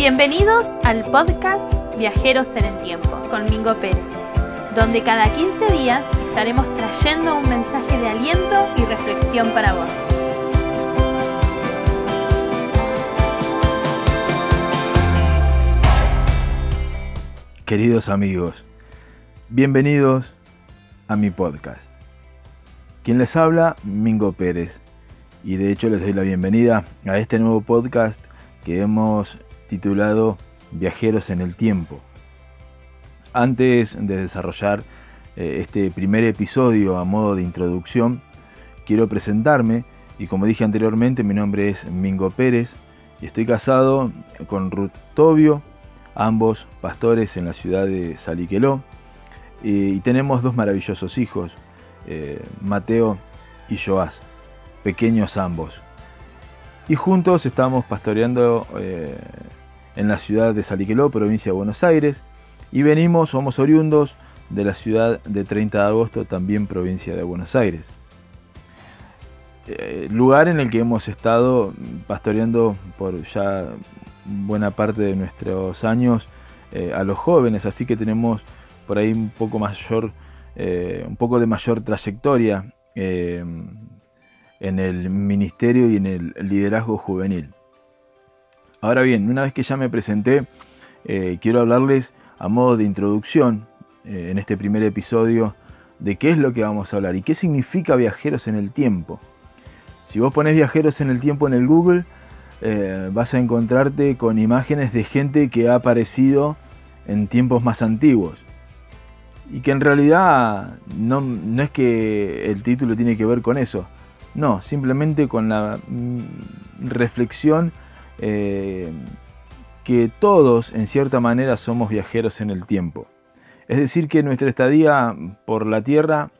Bienvenidos al podcast Viajeros en el Tiempo con Mingo Pérez, donde cada 15 días estaremos trayendo un mensaje de aliento y reflexión para vos. Queridos amigos, bienvenidos a mi podcast. Quien les habla, Mingo Pérez, y de hecho les doy la bienvenida a este nuevo podcast que hemos titulado Viajeros en el Tiempo. Antes de desarrollar eh, este primer episodio a modo de introducción, quiero presentarme y como dije anteriormente, mi nombre es Mingo Pérez y estoy casado con Ruth Tobio, ambos pastores en la ciudad de Saliqueló, y tenemos dos maravillosos hijos, eh, Mateo y Joás, pequeños ambos. Y juntos estamos pastoreando eh, en la ciudad de Saliqueló, provincia de Buenos Aires, y venimos, somos oriundos de la ciudad de 30 de agosto, también provincia de Buenos Aires. Eh, lugar en el que hemos estado pastoreando por ya buena parte de nuestros años eh, a los jóvenes, así que tenemos por ahí un poco mayor, eh, un poco de mayor trayectoria en el ministerio y en el liderazgo juvenil. Ahora bien, una vez que ya me presenté, eh, quiero hablarles a modo de introducción eh, en este primer episodio de qué es lo que vamos a hablar y qué significa viajeros en el tiempo. Si vos pones viajeros en el tiempo en el Google, eh, vas a encontrarte con imágenes de gente que ha aparecido en tiempos más antiguos. Y que en realidad no, no, es que el título tiene que ver con eso. No, simplemente con la mm, reflexión eh, que todos en cierta manera somos viajeros en el tiempo. Es decir, que nuestra estadía por la tierra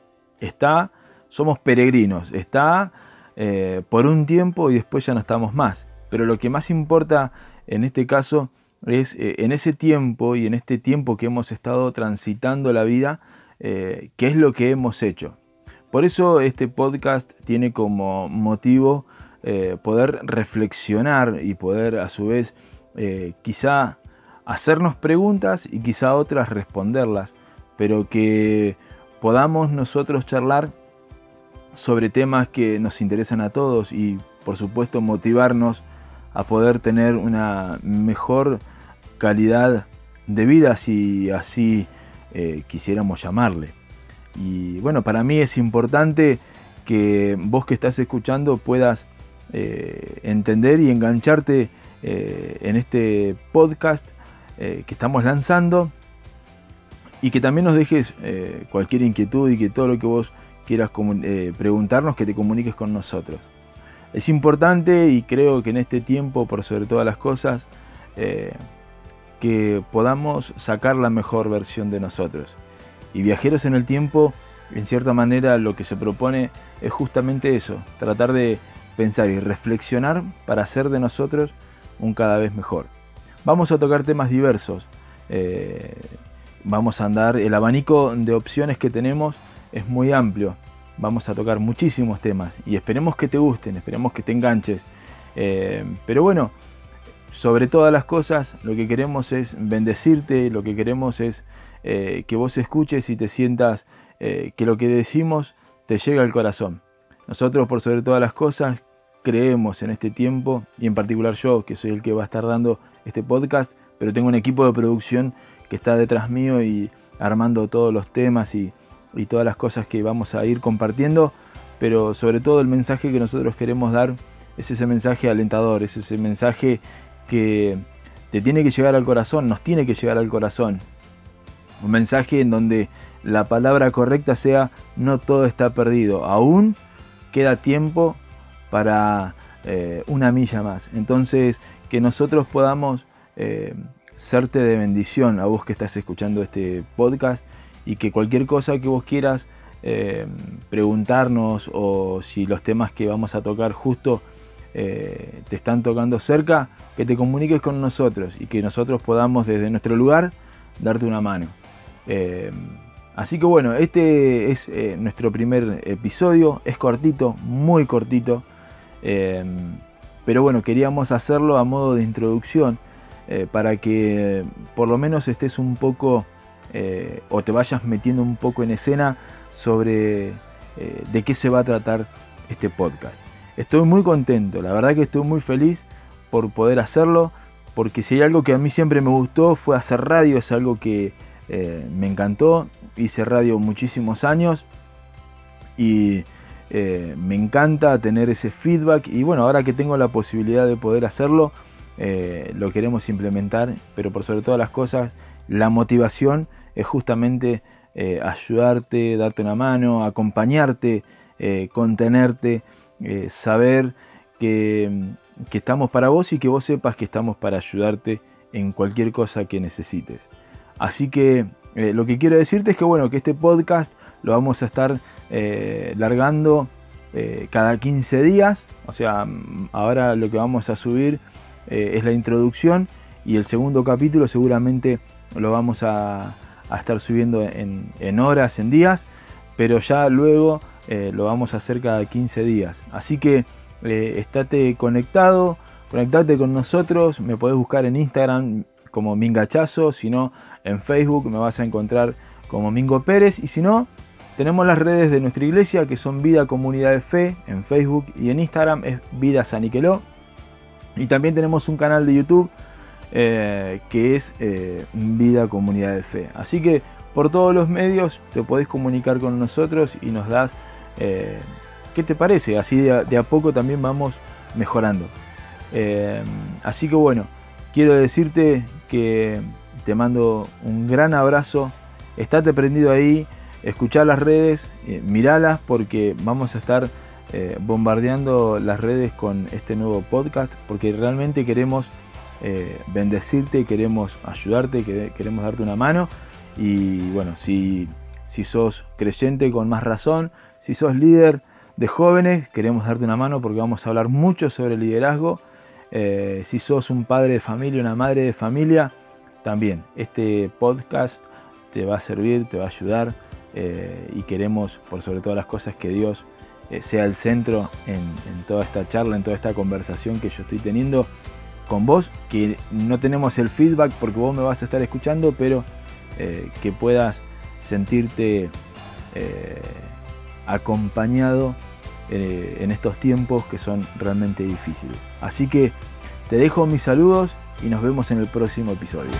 está, somos peregrinos, está eh, por un tiempo y después ya no estamos más. Pero lo que más importa en este caso es eh, en ese tiempo y en este tiempo que hemos estado transitando la vida, qué es lo que hemos hecho. Por eso este podcast tiene como motivo eh, poder reflexionar y poder a su vez eh, quizá hacernos preguntas y quizá otras responderlas, pero que podamos nosotros charlar sobre temas que nos interesan a todos y por supuesto motivarnos a poder tener una mejor calidad de vida si así eh, quisiéramos llamarle. Y bueno, para mí es importante que vos que estás escuchando puedas eh, entender y engancharte eh, en este podcast eh, que estamos lanzando y que también nos dejes cualquier inquietud y que todo lo que vos quieras preguntarnos, que te comuniques con nosotros. Es importante y creo que en este tiempo, por sobre todas las cosas, que podamos sacar la mejor versión de nosotros. Y viajeros en el tiempo, en cierta manera, lo que se propone es justamente eso, tratar de pensar y reflexionar para hacer de nosotros un cada vez mejor. Vamos a tocar temas diversos. Eh, vamos a andar, el abanico de opciones que tenemos es muy amplio. Vamos a tocar muchísimos temas y esperemos que te gusten, esperemos que te enganches. Eh, pero bueno, sobre todas las cosas, lo que queremos es bendecirte, lo que queremos es eh, que vos escuches y te sientas que lo que decimos te llega al corazón. Nosotros, por sobre todas las cosas, creemos en este tiempo, y en particular yo, que soy el que va a estar dando este podcast, pero tengo un equipo de producción que está detrás mío y armando todos los temas y, todas las cosas que vamos a ir compartiendo, pero sobre todo el mensaje que nosotros queremos dar es ese mensaje alentador, es ese mensaje que te tiene que llegar al corazón, nos tiene que llegar al corazón. Un mensaje en donde la palabra correcta sea no todo está perdido, aún queda tiempo para eh, una milla más. Entonces, que nosotros podamos eh, serte de bendición a vos que estás escuchando este podcast y que cualquier cosa que vos quieras eh, preguntarnos o si los temas que vamos a tocar justo te están tocando cerca, que te comuniques con nosotros y que nosotros podamos desde nuestro lugar darte una mano. así que bueno, este es nuestro primer episodio, es cortito, muy cortito. Em, pero bueno, queríamos hacerlo a modo de introducción para que por lo menos estés un poco o te vayas metiendo un poco en escena sobre de qué se va a tratar este podcast. Estoy muy contento, la verdad que estoy muy feliz por poder hacerlo, porque si hay algo que a mí siempre me gustó fue hacer radio, es algo que eh, me encantó, hice radio muchísimos años y eh, me encanta tener ese feedback y bueno, ahora que tengo la posibilidad de poder hacerlo, eh, lo queremos implementar, pero por sobre todas las cosas, la motivación es justamente ayudarte, darte una mano, acompañarte, contenerte, saber que, que estamos para vos y que vos sepas que estamos para ayudarte en cualquier cosa que necesites. Así que eh, lo que quiero decirte es que bueno, que este podcast lo vamos a estar eh, largando eh, cada 15 días. O sea, ahora lo que vamos a subir es la introducción y el segundo capítulo seguramente lo vamos a, estar subiendo en, horas, en días, pero ya luego lo vamos a hacer cada 15 días. Así que estate conectado, conectate con nosotros, me podés buscar en Instagram como Mingachazo, si no en Facebook me vas a encontrar como Mingo Pérez y si no, tenemos las redes de nuestra iglesia que son Vida Comunidad de Fe en Facebook y en Instagram es Vida Saniqueló. Y también tenemos un canal de YouTube eh, que es eh, Vida Comunidad de Fe. Así que por todos los medios te podés comunicar con nosotros y nos das eh, qué te parece. Así de a, poco también vamos mejorando. así que bueno, quiero decirte que te mando un gran abrazo. Estate prendido ahí, escuchá las redes, eh, miralas porque vamos a estar eh, bombardeando las redes con este nuevo podcast porque realmente queremos eh, bendecirte, queremos ayudarte, queremos darte una mano y bueno, si, si sos creyente con más razón, si sos líder de jóvenes, queremos darte una mano porque vamos a hablar mucho sobre liderazgo. si sos un padre de familia, una madre de familia, también este podcast te va a servir, te va a ayudar eh, y queremos por sobre todas las cosas que Dios eh, sea el centro en, toda esta charla, en toda esta conversación que yo estoy teniendo con vos, que no tenemos el feedback porque vos me vas a estar escuchando, pero eh, que puedas sentirte acompañado en estos tiempos que son realmente difíciles. Así que te dejo mis saludos y nos vemos en el próximo episodio.